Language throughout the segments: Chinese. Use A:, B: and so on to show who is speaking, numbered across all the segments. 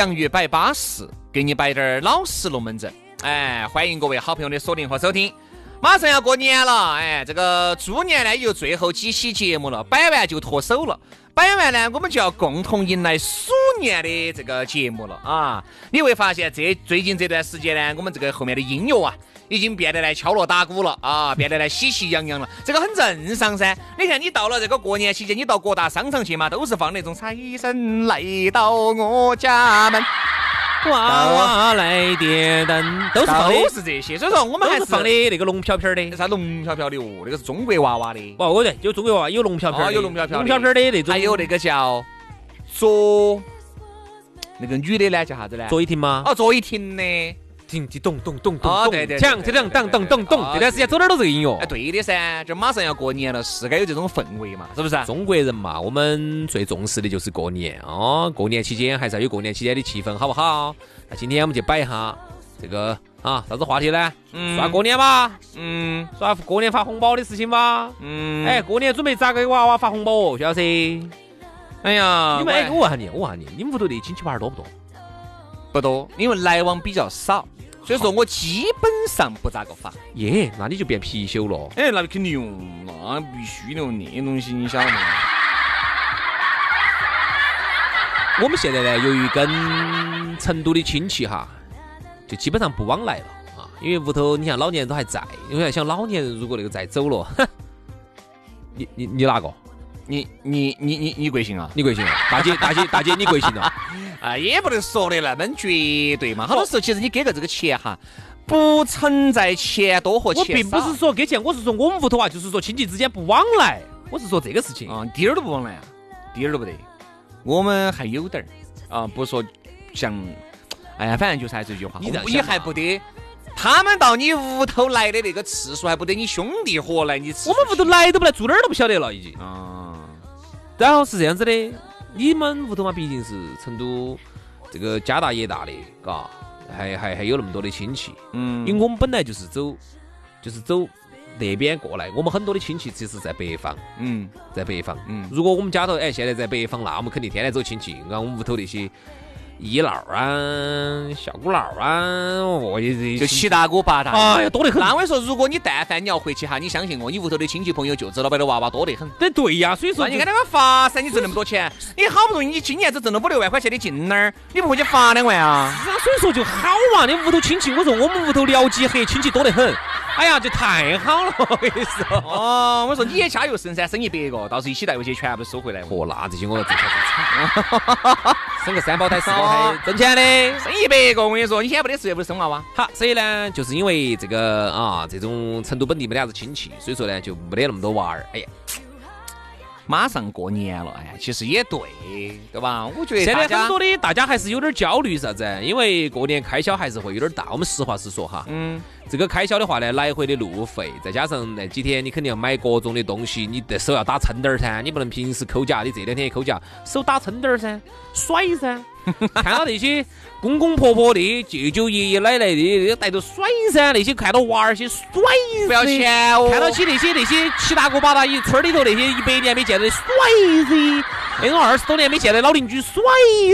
A: 洋芋摆巴适，给你摆点儿老实龙门阵。哎，欢迎各位好朋友的锁定和收听。马上要过年了，哎，这个猪年呢也就最后几期节目了，摆完就脱手了。摆完呢，我们就要共同迎来鼠年的这个节目了啊！你会发现，这最近这段时间呢，我们这个后面的音乐啊，已经变得来敲锣打鼓了啊，变得来喜气洋洋了，这个很正常噻。你看，你到了这个过年期间，你到各大商场去嘛，都是放那种财神来到我家门。
B: 娃娃来点灯，都是放的，
A: 都是这些，所以说我们还是
B: 是放的那个龙飘飘的。
A: 啥龙飘飘的哦，那个是中国娃娃的，
B: 哦，我对，有中国娃娃有龙飘飘
A: 有龙飘飘
B: 龙飘飘的那种。
A: 还有那个叫卓，那个女的呢叫啥子呢？
B: 卓依婷吗？
A: 哦，卓依婷的。
B: 叮叮咚咚咚咚咚，
A: 哦对对对
B: 锵锵当当当咚。
A: 哦
B: 这段时间走哪儿都这个音乐
A: 哎，。对的噻，就马上要过年了，是该有这种氛围嘛，是不是？
B: 中国人嘛，我们最重视的就是过年哦。过年期间还是要有过年期间的气氛，好不好？那今天我们就摆一下这个啊，啥子话题呢？
A: 嗯
B: 耍过年吧，
A: 嗯
B: 耍过年发红包的事情吧。
A: 嗯，
B: 哎，，过年准备咋给娃娃发红包哦，徐老师？
A: 哎呀，
B: 你们哎，
A: 我
B: 我问下你，我问下你，你们屋头的亲戚娃儿多不多？
A: 不多，因为来往比较少，所以说我基本上不咋个发。
B: 耶，那你就变貔貅了。
A: 哎，那肯定用，那必须的，那东西你晓得吗？
B: 我们现在呢，由于跟成都的亲戚哈，就基本上不往来了啊，因为屋头你像老年人都还在，因为想老年人如果那个再走了，你你你哪个？
A: 你你你你你贵姓啊？
B: 你贵姓啊？大姐大姐大姐，你贵姓啊？
A: 啊，也不能说的那么绝对嘛。好多时候其实你给个这个钱哈，不存在钱多和
B: 我
A: 钱
B: 并不是说给钱，我是说我们屋头啊，就是说亲戚之间不往来，我是说这个事情。
A: 啊，滴儿都不往来啊，滴儿都不得。我们还有点儿啊，不说像，哎呀，反正就是还是这句话，你
B: 你
A: 还不得。他们到你屋头来的那个次数，还不得你兄弟伙来你吃。
B: 我们屋头来都不来，住哪儿都不晓得了已经。
A: 啊，
B: 然后是这样子的，你们屋头嘛，毕竟是成都这个家大业大的，嘎，还还还有那么多的亲戚。
A: 嗯
B: 因为我们本来就是走，就是走那边过来，我们很多的亲戚其实在北方，
A: 嗯
B: 在北方。
A: 嗯
B: 如果我们家头哎现在在北方，那我们肯定天天走亲戚。按我们屋头那些姨姥啊、小姑姥啊，哦，这
A: 就七大姑八大姨。
B: 哎呀多得很。
A: 那我跟你说，如果你但凡你要回去哈，你相信我，你屋头的亲戚朋友、舅子老板的娃娃多得很。
B: 对对呀，所以说
A: 那你看那个发噻，你挣那么多钱，你好不容易你今年只挣了五六万块钱的进那儿，你不回去发两万啊？
B: 是啊，所以说就好嘛。你屋头亲戚，我说我们屋头聊几黑亲戚多得很。哎呀，这太好了，我跟你说。
A: 哦，我说你也加油生噻，生一百个，到时候一起带回去全部收回来。
B: 嚯，那这些我要挣钱挣生个三胞胎四胞胎挣钱的。
A: 生一百个，我跟你说，你现在没得事业不是生娃娃。
B: 好，所以呢，就是因为这个啊，这种成都本地没得啥子亲戚，所以说呢，就没得那么多娃儿。哎呀，
A: 马上过年了，哎呀，其实也对，对吧？我觉得
B: 现在很多的大家还是有点焦虑啥子？因为过年开销还是会有点大。我们实话实说哈，
A: 嗯
B: 这个开销的话呢，来回的路费，再加上那几天你肯定要买各种的东西，你的手要打撑点儿噻，你不能平时抠脚，你这两天也抠脚，手打撑点儿噻，甩噻。看到那些公公婆婆的、舅舅爷爷奶奶的，带着甩噻，那些看到娃儿些甩噻，
A: 不要钱哦。
B: 看到起那些那些七大姑八大姨村里头那些一百年没见的甩噻，那种二十多年没见的老邻居甩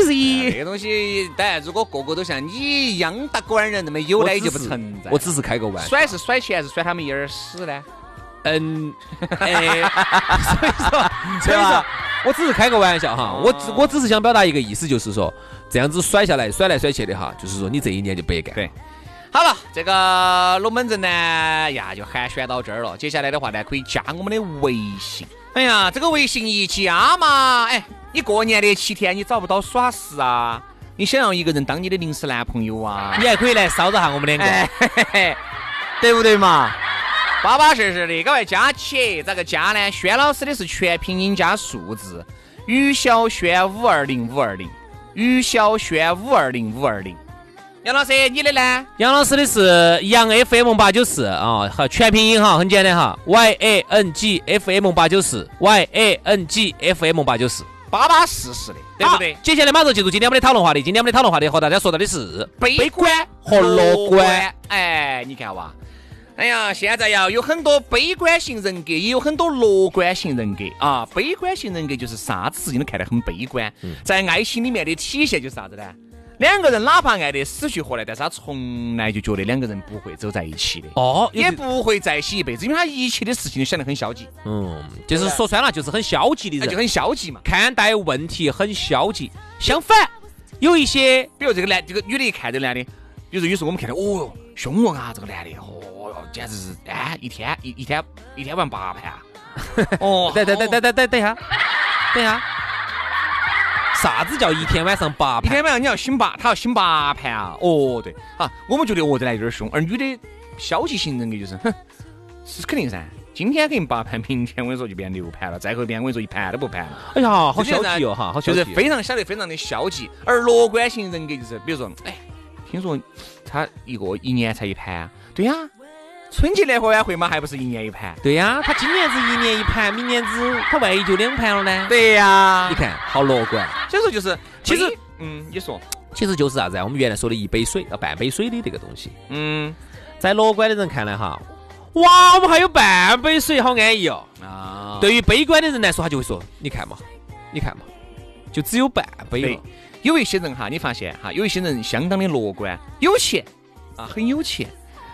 B: 噻。
A: 这个东西，当然，如果个个都像你一样大官人那么有呢，就不存在。
B: 我只是开个玩笑。
A: 甩是甩钱，还是甩他们一耳屎呢？
B: 嗯，哎，所以说，所以说，我只是开个玩笑哈，我只我只是想表达一个意思，就是说这样子甩下来，甩来甩去的哈，就是说你这一年就白干。
A: 对，好了，这个龙门阵呢呀就寒暄到这儿了，接下来的话呢可以加我们的微信。哎呀，这个微信一加嘛，哎，你过年的七天你找不到耍事啊？你想要一个人当你的临时男朋友啊？
B: 你还可以来骚扰下我们两个，
A: 对不对嘛？巴巴适适的，赶快加起！咋个加呢？轩老师的是全拼音加数字，于小轩五二零五二零，于小轩五二零五二零。杨老师，你的呢？
B: 杨老师的是杨 FM 八九四啊，好，全拼音哈，很简单哈，Y A N G F M 八九四，Y A N G F M 八九四，
A: 巴巴适适的，对不对？
B: 接下来马上进入今天我们的讨论话题。今天我们的讨论话题和大家说到的是
A: 悲观
B: 和乐观。
A: 哎，你看哇。哎呀，现在呀有很多悲观型人格，也有很多乐观型人格啊。悲观型人格就是啥子事情都看得很悲观，在爱情里面的体现就是啥子呢？两个人哪怕爱得死去活来，但是他从来就觉得两个人不会走在一起的，
B: 哦，
A: 也不会在一起一辈子，因为他一切的事情都想得很消极。
B: 嗯，就是说穿了就是很消极的人，
A: 就很消极嘛，
B: 看待问题很消极。相反，有一些，
A: 比如这个男，这个女的一看这个男的，比如说有时候我们看到，哦哟，凶哦啊，这个男的，哦哟。简直是哎，一天一一天一天玩八盘啊！
B: 哦，等等等等等等等一下，等一下，啥子叫一天晚上八盘？
A: 一天晚上你要醒八，他要醒八盘啊！哦，对，好，我们觉得哦这来有点凶，而女的消极型人格就是，哼，是肯定噻，今天给你八盘，明天我跟你说就变六盘了，再后边我跟你说一盘都不盘了。
B: 哎呀，好消极哦哈，好消极，
A: 就是非常晓得非常的消极。而乐观型人格就是，比如说，哎，听说他一个一年才一盘，对呀。春节联欢晚会嘛，还不是一年一盘？
B: 对呀，他今年子一年一盘，明年子他万一就两盘了呢？
A: 对呀，
B: 你看好乐观。
A: 所以说就是，
B: 其实，
A: 嗯，你说，
B: 其实就是啥子啊？我们原来说的一杯水要半杯水的这个东西。
A: 嗯，
B: 在乐观的人看来哈，哇，我们还有半杯水，好安逸哦。啊，对于悲观的人来说，他就会说，你看嘛，你看嘛，就只有半杯了。
A: 有一些人哈，你发现哈，有一些人相当的乐观，有钱啊，很有钱。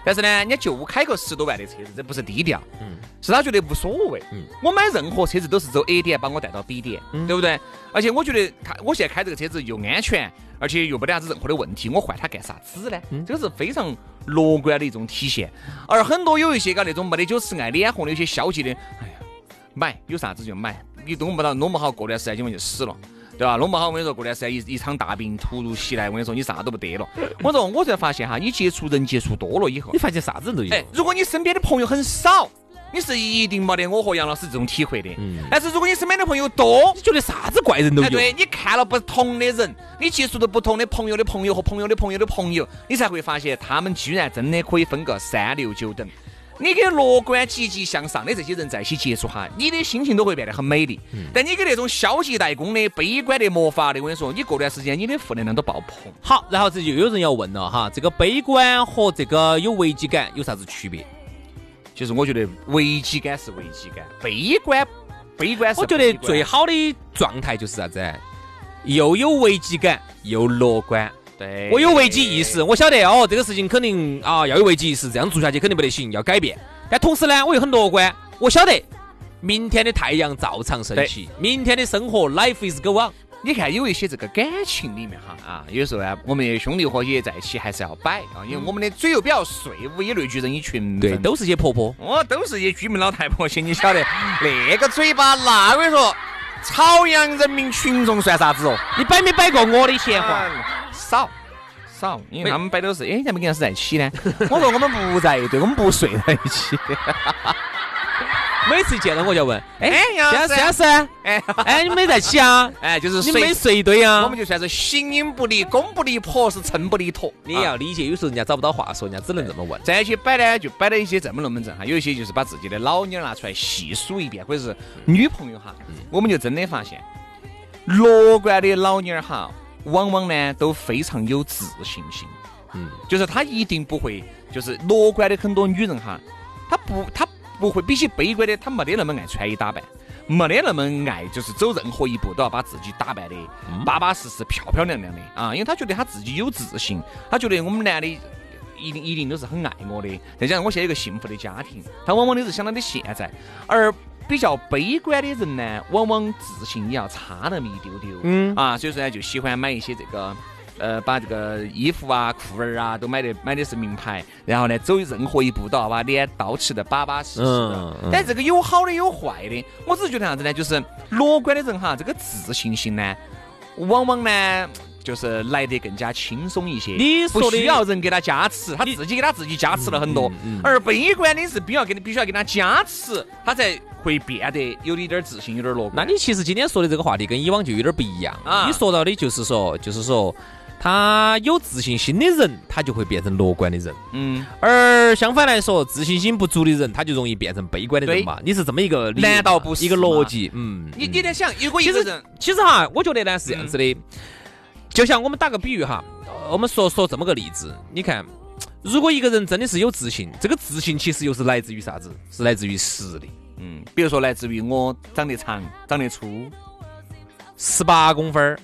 A: 但是呢，人家就开个十多万的车子，这不是低调，嗯，是他觉得无所谓，嗯，我买任何车子都是走 A 点把我带到 B 点，对不对？而且我觉得他，我现在开这个车子又安全，而且又没得啥子任何的问题，我换它干啥子呢？这个是非常乐观的一种体现。而很多有一些个那种没得酒吃爱脸红的，有些消极的，哎呀，买有啥子就买，你弄不到，弄不好过段时间你们就死了。对吧？弄不好我跟你说，过段时间一一场大病突如其来，我跟你说，你啥都不得了。我说，我才发现哈，你接触人接触多了以后，
B: 你发现啥子人都有。哎，
A: 如果你身边的朋友很少，你是一定没得我和杨老师这种体会的。嗯。但是如果你身边的朋友多，
B: 你觉得啥子怪人都有。
A: 对，你看了不同的人，你接触的不同的朋友的朋友和朋友的朋友的朋友，你才会发现他们居然真的可以分个三六九等。你跟乐观、积极向上的这些人在一起接触哈，你的心情都会变得很美丽。但你跟那种消极怠工的、悲观的、魔法的，我跟你说，你过段时间你的负能量都爆棚。
B: 好，然后这就有人要问了哈，这个悲观和这个有危机感有啥子区别？
A: 就是我觉得危机感是危机感，悲观悲观是。
B: 我觉得最好的状态就是啥子？又有危机感，又乐观。我有危机意识，我晓得哦，这个事情肯定啊要有危机意识，这样做下去肯定不得行，要改变。但同时呢，我又很乐观，我晓得明天的太阳照常升起，明天的生活 life is go on。
A: 你看有一些这个感情里面哈啊，有时候呢，我们兄弟伙也在一起还是要摆啊，因为我们的嘴又比较碎，物以类聚，人以群分，
B: 对，都是些婆婆，
A: 哦，都是些居民老太婆些，你晓得那个嘴巴，那我跟你说，朝阳人民群众算啥子哦？
B: 你摆没摆过我的闲话？
A: 少少，因为他们摆都是，哎，咱们跟老师在一起呢。我说我们不在一堆，我们不睡在一起。
B: 每次见到我就问，哎，
A: 哎杨老师
B: 杨杨师，
A: 哎
B: 哎，你没在一起啊？
A: 哎，就是
B: 你
A: 随
B: 没睡一堆啊？
A: 我们就算是形影不离，公不离婆，是秤不离砣。
B: 你也要理解，有时候人家找不到话说，人家只能这么问。
A: 在一起摆呢，就摆了一些这么龙门阵哈，有一些就是把自己的老妞儿拿出来细数一遍，或者是女朋友哈，我们就真的发现，乐观的老妞儿哈，往往呢都非常有自信心，
B: 嗯，
A: 就是她一定不会，就是乐观的很多女人哈，她不她不会比起悲观的，她没得那么爱穿衣打扮。没得那么爱，就是走任何一步都要把自己打扮的巴巴适适、漂漂亮亮的啊，因为她觉得她自己有自信，她觉得我们男的一定一定都是很爱我的。再加上我现在有个幸福的家庭，他往往都是想到的现在。而比较悲观的人呢，往往自信也要差那么一丢丢。
B: 嗯
A: 啊，所以说呢，就喜欢买一些这个。呃，把这个衣服啊、裤儿啊都买的买的是名牌，然后呢，走任何一步都要把脸捯饬的巴巴适适的但这个有好的有坏的，我只是觉得啥子呢？就是乐观的人哈，这个自信心呢，往往呢。就是来得更加轻松一些，
B: 你说的
A: 不需要人给他加持，他自己给他自己加持了很多。而悲观的是必要给你必须要给他加持，他才会变得有一点自信，有点乐观。
B: 那你其实今天说的这个话题跟以往就有点不一样。
A: 啊。
B: 你说到的就是说，就是说，他有自信心的人，他就会变成乐观的人；
A: 嗯，
B: 而相反来说，自信心不足的人，他就容易变成悲观的人嘛。你是这么一个
A: 难道不是
B: 一个逻辑？嗯，
A: 你
B: 嗯
A: 你在想，如果一个人，
B: 其实哈，我觉得呢是这样子的，就像我们打个比喻哈，呃我们说说这么个例子，你看，如果一个人真的是有自信，这个自信其实又是来自于啥子？是来自于实力。
A: 嗯，比如说来自于我长得长，长得粗，
B: 十八公分儿，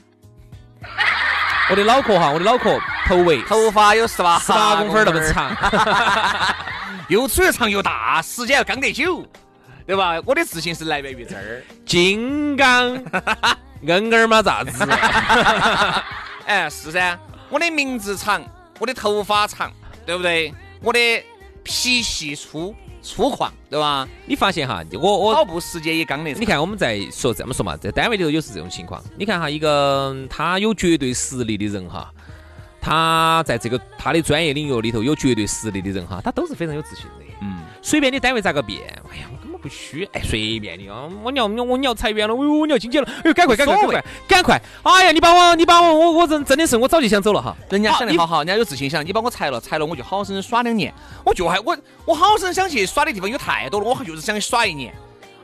B: 我的脑壳哈，我的脑壳头围
A: 头发有十八
B: 十八公分那么，长，
A: 又粗又长又大，时间要刚得久，对吧？我的自信是来源于这儿。
B: 金刚，硬儿嘛咋子？
A: 哎，是噻，我的名字长，我的头发长，对不对？我的脾气粗粗犷，对吧？
B: 你发现哈，我我
A: 跑步时间也刚得长。
B: 你看，我们在说这么说嘛，在单位里头有是这种情况。你看哈，一个他有绝对实力的人哈，他在这个他的专业领域里头有绝对实力的人哈，他都是非常有自信的。
A: 嗯，
B: 随便你单位咋个变，哎呀，我不虚，哎，随便你啊，我你要我你要裁员了，哎呦，你要经济了，哎呦，赶快赶快赶快赶快！哎呀，你把我你把我我我真真的是我早就想走了哈。
A: 人家想得好好，人家有自信，想你把我裁了，裁了我就好生耍两年，我就还我我好生想去耍的地方有太多了，我就是想耍一年。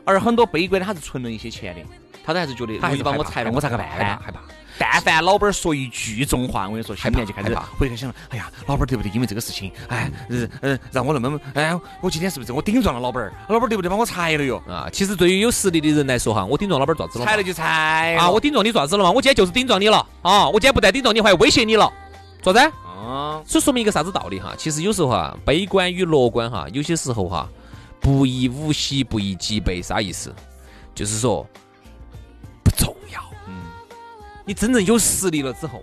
A: 而很多悲观的他是存了一些钱的，他都还是觉得
B: 他还是
A: 你把我裁了，我咋个办呢？
B: 害怕。
A: 但凡老板说一句重话，我跟你说，心里面就开始
B: 害怕
A: 会开始想了，哎呀，老板对不对？因为这个事情，哎，嗯嗯，让我那么，哎，我今天是不是我顶撞了老板儿？老板儿对不对？把我裁了哟？
B: 啊，其实对于有实力的人来说哈，我顶撞老板儿咋子了？
A: 裁了就裁
B: 啊，我顶撞你咋子了嘛？我今天就是顶撞你了啊！我今天不但顶撞你，我还威胁你了，咋子？
A: 啊，
B: 所以说明一个啥子道理哈？其实有时候哈，悲观与乐观哈，有些时候哈，不以物喜，不以己悲，啥意思？就是说你真正有实力了之后，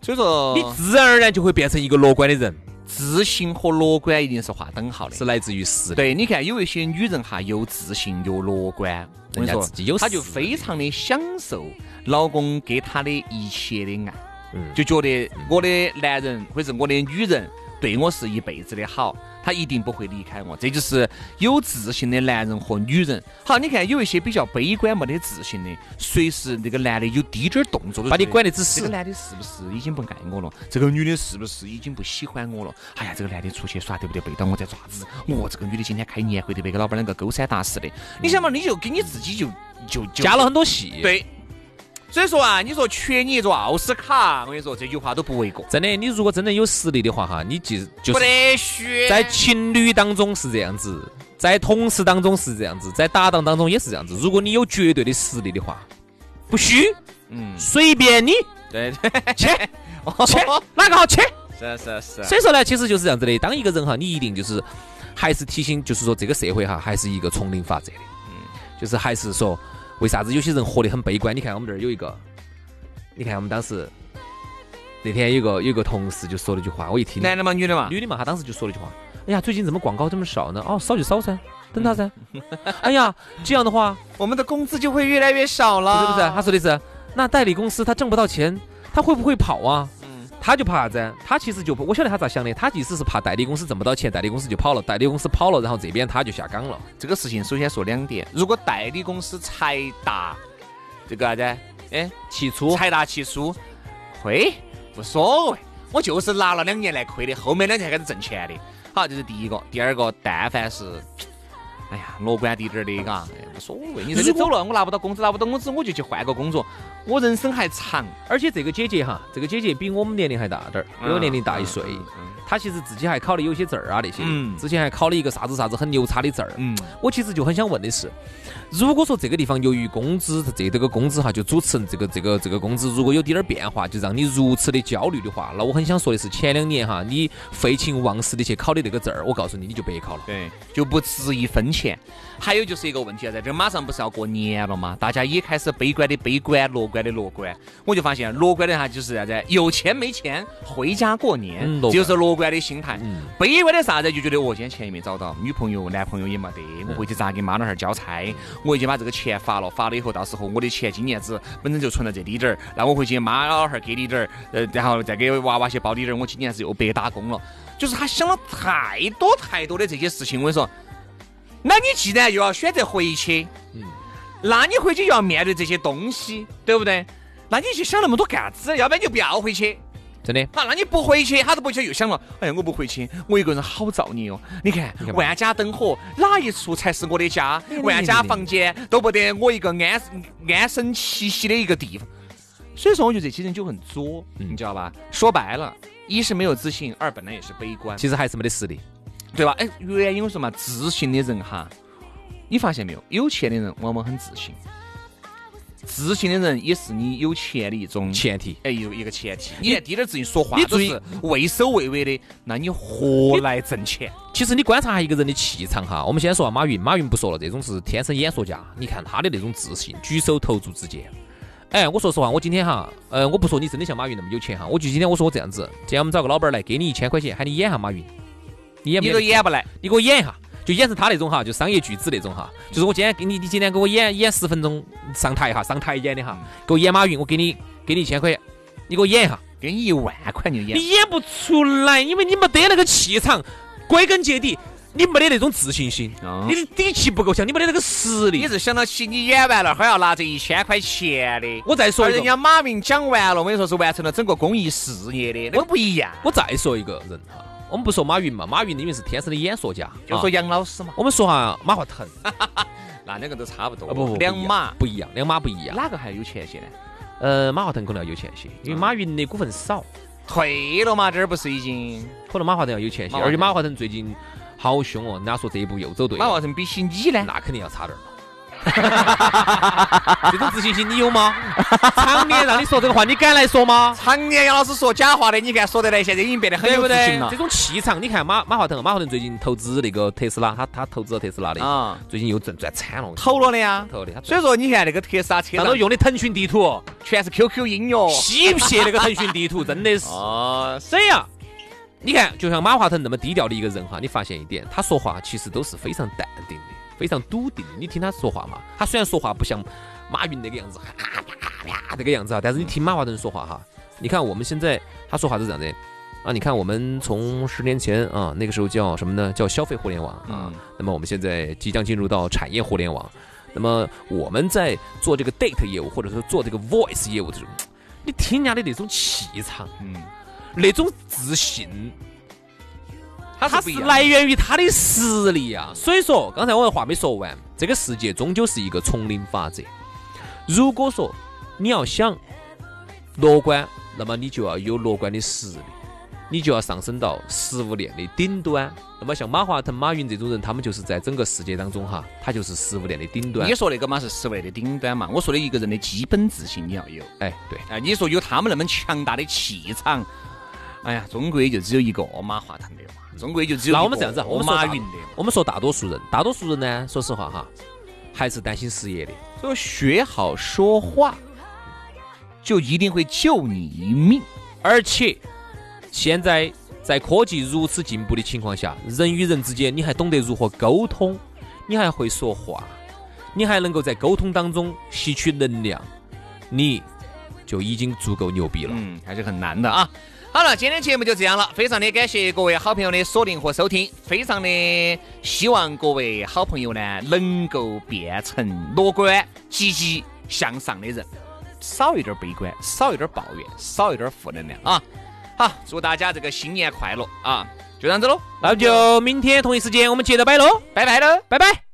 A: 所以说
B: 你自然而然就会变成一个乐观的人，
A: 自信和乐观一定是划等号的。
B: 是来自于实力。
A: 对，你看有一些女人哈，又自信又乐观，我跟你说
B: 人家自己有，
A: 她就非常的享受老公给她的一切的爱，
B: 嗯
A: 就觉得我的男人或者是我的女人对我是一辈子的好，他一定不会离开我。这就是有自信的男人和女人。好，你看有一些比较悲观没得自信的，随时那个男的有滴点儿动作，都
B: 把你管得只死
A: 这个。男的是不是已经不爱我了？这个女的是不是已经不喜欢我了？哎呀，这个男的出去耍对不对？背到我在爪子。哦，这个女的今天开年会对不对？跟老板两个勾三搭四的。你想嘛，你就给你自己就就就
B: 加了很多戏，，
A: 对。所以说啊，你说缺你一座奥斯卡，我跟你说这句话都不为过。
B: 真的，你如果真的有实力的话哈，你就就
A: 不
B: 是
A: 得虚，
B: 在情侣当中是这样子，在同事当中是这样子，在搭档当中也是这样子。如果你有绝对的实力的话，不虚，
A: 嗯，
B: 随便你
A: 对，
B: 切，切哪个好切。
A: 是是是，
B: 所以说呢，其实就是这样子的。当一个人哈，你一定就是还是提醒，就是说这个社会哈，还是一个丛林法则的。嗯，就是还是说，为啥子有些人活得很悲观？你看我们这儿有一个，你看我们当时那天有个有个同事就说了句话，我一听，
A: 男的嘛，女的嘛，
B: 女的嘛，她当时就说了一句话：“哎呀，最近怎么广告这么少呢？哦，少就少噻，等他噻。哎呀，这样的话，
A: 我们的工资就会越来越少
B: 不
A: 了，
B: 是不是？他说的是，那代理公司他挣不到钱，他会不会跑啊？
A: 嗯
B: 他就怕啥子？他其实就我晓得他咋想的，他意思是怕代理公司挣不到钱，代理公司就跑了，代理公司跑了，然后这边他就下岗了。
A: 这个事情首先说两点，如果代理公司财大，这个啥子？哎，
B: 起初
A: 财大气粗，亏无所谓，我就是拿了两年来亏的，后面两年开始挣钱的。好，这是第一个。第二个，但凡是，哎呀，乐观滴点儿的，嘎，哎无所谓。你这里走了，我拿不到工资，拿不到工资，我就去换个工作，我人生还长。
B: 而且这个姐姐哈，这个姐姐比我们年龄还大点儿，比我年龄大一岁。她其实自己还考的有些证儿啊那些，
A: 嗯
B: 之前还考了一个啥子啥子很牛叉的证儿。
A: 嗯，
B: 我其实就很想问的是，如果说这个地方由于工资这这个工资哈，就主持人这个这个这个工资如果有点儿变化，就让你如此的焦虑的话，那我很想说的是，前两年哈，你废寝忘食的去考的那个证儿，我告诉你，你就白考了。
A: 对，就不值一分钱。还有就是一个问题啊，在这马上不是要过年了嘛，大家也开始悲观的悲观，乐观的乐观。我就发现乐观的哈就是啥子，有钱没钱回家过年，
B: 嗯
A: 这就是乐观的心态。
B: 嗯
A: 悲观的啥子，就觉得我今天钱也没找到，女朋友、男朋友也没得，我回去咋给妈老汉儿交差？我已经把这个钱发了，发了以后，到时候我的钱今年子本身就存在这里点儿，那我回去妈老汉儿给你点儿，呃，然后再给娃娃些包你点儿，我今年子又白打工了。就是他想了太多太多的这些事情，我跟你说，那你既然又要选择回去，
B: 嗯
A: 那你回去又要面对这些东西，对不对？那你去想那么多干啥子？要不然你就不要回去。
B: 真的，
A: 好，那你不回去，他都不去，又想了，哎呀，我不回去，我一个人好造孽哦。你看万家灯火，哪一处才是我的家？万家房间都不得我一个安安身栖息的一个地方。所以说，我觉得这些人就很作，
B: 嗯
A: 你知道吧？说白了，一是没有自信，二本来也是悲观，
B: 其实还是没得实力。
A: 对吧？哎，原因我说嘛，自信的人哈，你发现没有？有钱的人往往很自信，自信的人也是你有钱的一种
B: 前提。
A: 哎，有一个前提，你连滴点儿自信说话
B: 你注意
A: 都是畏首畏尾的，那你何来挣钱？
B: 其实你观察一个人的气场哈，我们先说下马云，马云不说了，这种是天生演说家。你看他的那种自信，举手投足之间。哎，我说实话，我今天哈，呃，我不说你真的像马云那么有钱哈，我就今天我说我这样子，今天我们找个老板儿来，给你一千块钱，喊你演下马云，你？
A: 都演不来，
B: 你给我演一下，就演成他那种哈，就商业巨子那种哈，就是我今天给你，你今天给我演演十分钟上台哈，上台演的哈，给我演马云，我给你给你一千块钱，你给我演一下，
A: 给你一万块你就演。
B: 你演不出来，因为你没得那个气场，归根结底，你没得那种自信心，
A: 哦
B: 你的底气不够强，你没得那个实力
A: 你。是想到起你演完了还要拿这一千块钱的？
B: 我再说一个，
A: 而人家马云讲完了，我跟你说是完成了整个公益事业的，那个不一样。
B: 我再说一个人哈，我们不说马云嘛，马云因为是天生的演说家，
A: 就说
B: 啊
A: 杨老师嘛，
B: 我们说下马化腾，
A: 那两个都差不多。
B: 啊不不
A: 两马，
B: 不一样，两马不一样。
A: 哪个还有钱些呢？
B: 呃，马化腾可能要有钱些，因为马云的股份少。
A: 退了嘛，这儿不是已经？
B: 可能马化腾要有钱些，而且马化腾最近好凶哦，人家说这一步又走对了，
A: 马化腾比起你呢？
B: 那肯定要差点儿嘛。这种自信心你有吗？常年让你说这个话，你敢来说吗？
A: 常年杨老师说假话的，你看说得来，现在已经变得很有自信？了
B: 这种气场，你看马马化腾，马化腾最近投资那个特斯拉，他他投资了特斯拉的，
A: 啊，
B: 最近又赚赚惨了，
A: 投了的呀。
B: 投的，
A: 所以说，你看那个特斯拉车
B: 上头
A: 上
B: 用的腾讯地图，
A: 全是 QQ 音乐。
B: 吸血那个腾讯地图，真的是。
A: 哦，
B: 所以啊，你看，就像马化腾那么低调的一个人哈，你发现一点，他说话其实都是非常淡定的，非常笃定。你听他说话嘛，他虽然说话不像马云那个样子，哈啪啪这个样子啊，但是你听马化腾说话哈，你看我们现在他说话是这样的。啊，你看，我们从十年前啊，那个时候叫什么呢？叫消费互联网啊。
A: 嗯
B: 那么我们现在即将进入到产业互联网。那么我们在做这个 date 业务，或者说做这个 voice 业务这种，你听人家的那种气场，
A: 嗯，
B: 那种自信，它是
A: 他是
B: 来源于他的实力啊。所以说，刚才我的话没说完，这个世界终究是一个丛林法则。如果说你要想乐观，那么你就要有乐观的实力，你就要上升到食物链的顶端。那么像马化腾、马云这种人，他们就是在整个世界当中哈，他就是食物链的顶端
A: 你。说那个嘛是食物链的顶端嘛，我说的一个人的基本自信你要有。
B: 哎，对，
A: 哎，你说有他们那么强大的气场，哎呀，中国也就只有一个马化腾的嘛，中国也就只有
B: 那我们这样子，我们说
A: 马云的。
B: 我们说大多数人，大多数人呢，说实话哈，还是担心失业的。
A: 所以学好说话，就一定会救你一命。
B: 而且现在在科技如此进步的情况下，人与人之间你还懂得如何沟通，你还会说话，你还能够在沟通当中吸取能量，你就已经足够牛逼了。
A: 嗯，还是很难的啊。好了今天节目就这样了非常的感谢各位好朋友的锁定和收听非常的希望各位好朋友呢能够变成乐观积极向上的人少一点悲观少一点抱怨少一点负能量啊好祝大家这个新年快乐啊就这样子喽
B: 那就明天同一时间我们接着拜喽
A: 拜拜喽
B: 拜。拜
C: 拜。